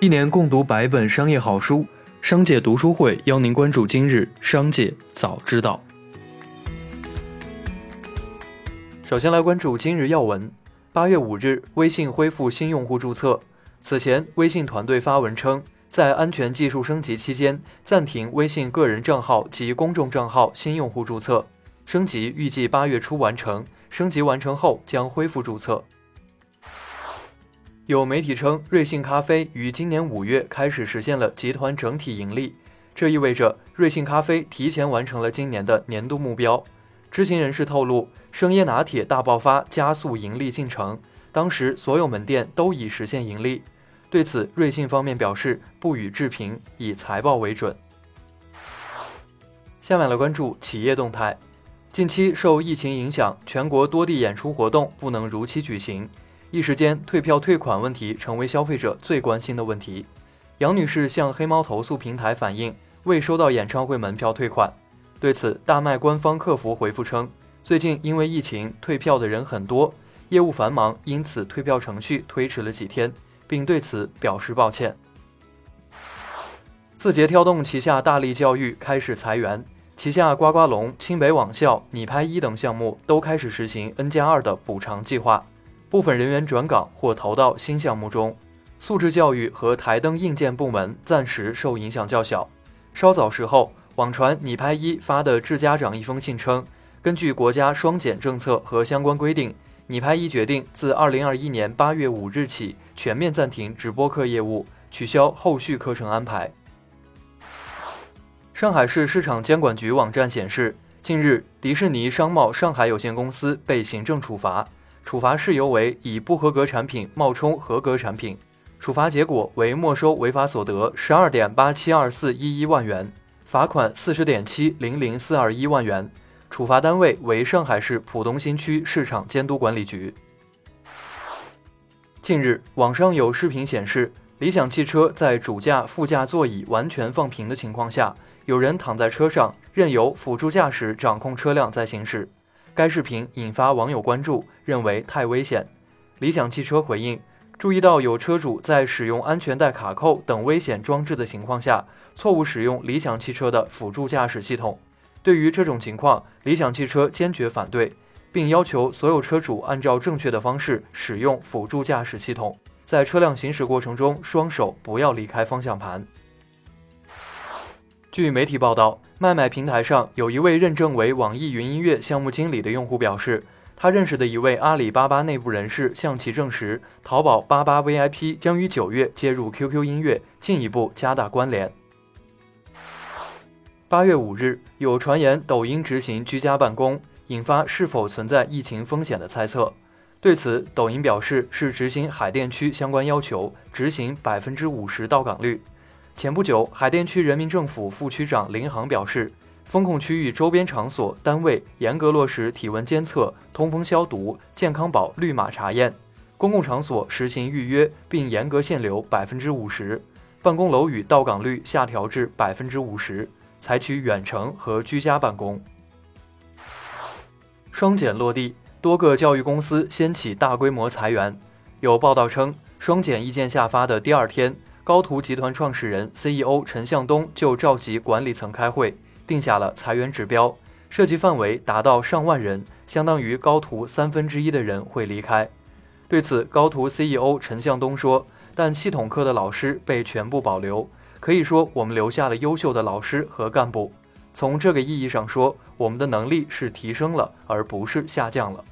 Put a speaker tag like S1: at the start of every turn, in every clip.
S1: 一年共读百本商业好书，商界读书会邀您关注今日商界早知道。首先来关注今日要闻。八月五日，微信恢复新用户注册。此前，微信团队发文称，在安全技术升级期间，暂停微信个人账号及公众账号新用户注册。升级预计八月初完成，升级完成后将恢复注册。有媒体称，瑞幸咖啡于今年五月开始实现了集团整体盈利，这意味着瑞幸咖啡提前完成了今年的年度目标。知情人士透露，生椰拿铁大爆发加速盈利进程，当时所有门店都已实现盈利。对此，瑞幸方面表示不予置评，以财报为准。下面来关注企业动态。近期受疫情影响，全国多地演出活动不能如期举行。一时间，退票退款问题成为消费者最关心的问题。杨女士向黑猫投诉平台反映未收到演唱会门票退款。对此，大麦官方客服回复称，最近因为疫情退票的人很多，业务繁忙，因此退票程序推迟了几天，并对此表示抱歉。字节跳动旗下大力教育开始裁员，旗下呱呱龙、清北网校、你拍一等项目都开始实行 N 加二的补偿计划。部分人员转岗或投到新项目中，素质教育和台灯硬件部门暂时受影响较小。稍早时候，网传你拍一发的致家长一封信称，根据国家双减政策和相关规定，你拍一决定自二零二一年八月五日起全面暂停直播课业务，取消后续课程安排。上海市市场监管局网站显示，近日迪士尼商贸上海有限公司被行政处罚。处罚事由为以不合格产品冒充合格产品，处罚结果为没收违法所得十二点八七二四一一万元，罚款四十点七零零四二一万元。处罚单位为上海市浦东新区市场监督管理局。近日，网上有视频显示，理想汽车在主驾、副驾座椅完全放平的情况下，有人躺在车上，任由辅助驾驶掌控车辆在行驶。该视频引发网友关注，认为太危险。理想汽车回应，注意到有车主在使用安全带卡扣等危险装置的情况下，错误使用理想汽车的辅助驾驶系统。对于这种情况，理想汽车坚决反对，并要求所有车主按照正确的方式使用辅助驾驶系统，在车辆行驶过程中双手不要离开方向盘。据媒体报道。卖买平台上有一位认证为网易云音乐项目经理的用户表示，他认识的一位阿里巴巴内部人士向其证实，淘宝八八 VIP 将于九月接入 QQ 音乐，进一步加大关联。八月五日，有传言抖音执行居家办公，引发是否存在疫情风险的猜测。对此，抖音表示是执行海淀区相关要求，执行百分之五十到岗率。前不久，海淀区人民政府副区长林航表示，封控区域周边场所、单位严格落实体温监测、通风消毒、健康宝绿码查验；公共场所实行预约，并严格限流百分之五十；办公楼宇到岗率下调至百分之五十，采取远程和居家办公。双减落地，多个教育公司掀起大规模裁员。有报道称，双减意见下发的第二天。高途集团创始人、CEO 陈向东就召集管理层开会，定下了裁员指标，涉及范围达到上万人，相当于高途三分之一的人会离开。对此，高途 CEO 陈向东说：“但系统课的老师被全部保留，可以说我们留下了优秀的老师和干部。从这个意义上说，我们的能力是提升了，而不是下降了。”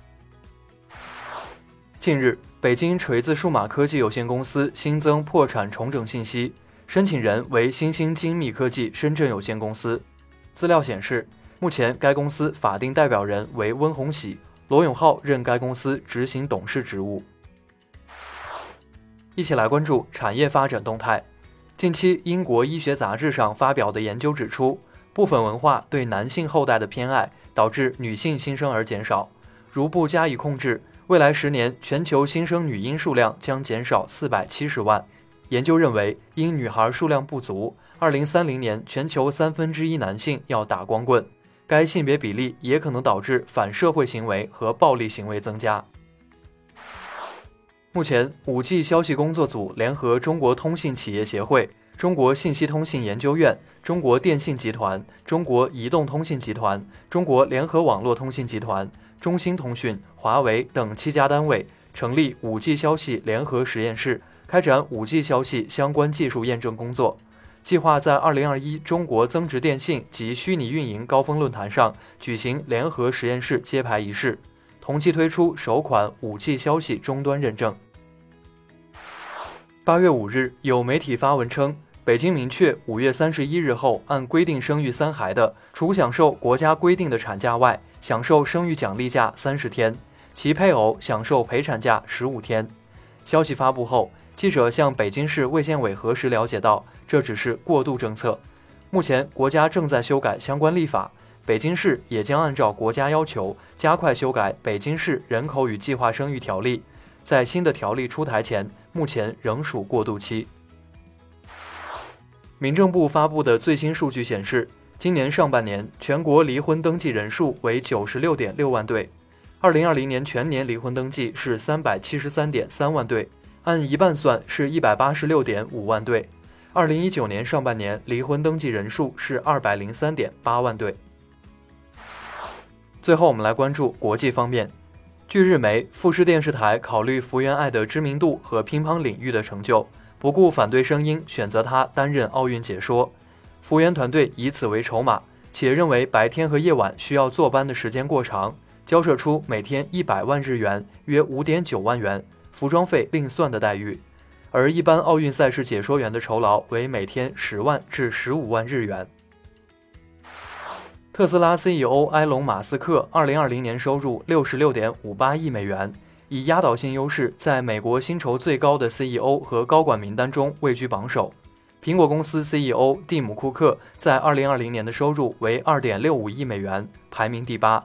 S1: 近日。北京锤子数码科技有限公司新增破产重整信息，申请人为新兴精密科技深圳有限公司。资料显示，目前该公司法定代表人为温红喜，罗永浩任该公司执行董事职务。一起来关注产业发展动态。近期，英国医学杂志上发表的研究指出，部分文化对男性后代的偏爱，导致女性新生儿减少。如不加以控制，未来十年，全球新生女婴数量将减少四百七十万。研究认为，因女孩数量不足，二零三零年全球三分之一男性要打光棍。该性别比例也可能导致反社会行为和暴力行为增加。目前，5G 消息工作组联合中国通信企业协会、中国信息通信研究院、中国电信集团、中国移动通信集团、中国联合网络通信集团、中兴通讯、华为等七家单位，成立 5G 消息联合实验室，开展 5G 消息相关技术验证工作。计划在2021中国增值电信及虚拟运营高峰论坛上举行联合实验室揭牌仪式，同期推出首款 5G 消息终端认证。八月五日，有媒体发文称，北京明确五月三十一日后按规定生育三孩的，除享受国家规定的产假外，享受生育奖励假三十天，其配偶享受陪产假十五天。消息发布后。记者向北京市卫健委核实了解到，这只是过渡政策。目前国家正在修改相关立法，北京市也将按照国家要求加快修改《北京市人口与计划生育条例》。在新的条例出台前，目前仍属过渡期。民政部发布的最新数据显示，今年上半年全国离婚登记人数为九十六点六万对，二零二零年全年离婚登记是三百七十三点三万对。按一半算是一百八十六点五万对，二零一九年上半年离婚登记人数是二百零三点八万对。最后，我们来关注国际方面。据日媒，富士电视台考虑福原爱的知名度和乒乓领域的成就，不顾反对声音，选择她担任奥运解说。福原团队以此为筹码，且认为白天和夜晚需要坐班的时间过长，交涉出每天一百万日元（约五点九万元）。服装费另算的待遇，而一般奥运赛事解说员的酬劳为每天十万至十五万日元。特斯拉 CEO 埃隆·马斯克二零二零年收入六十六点五八亿美元，以压倒性优势在美国薪酬最高的 CEO 和高管名单中位居榜首。苹果公司 CEO 蒂姆·库克在二零二零年的收入为二点六五亿美元，排名第八。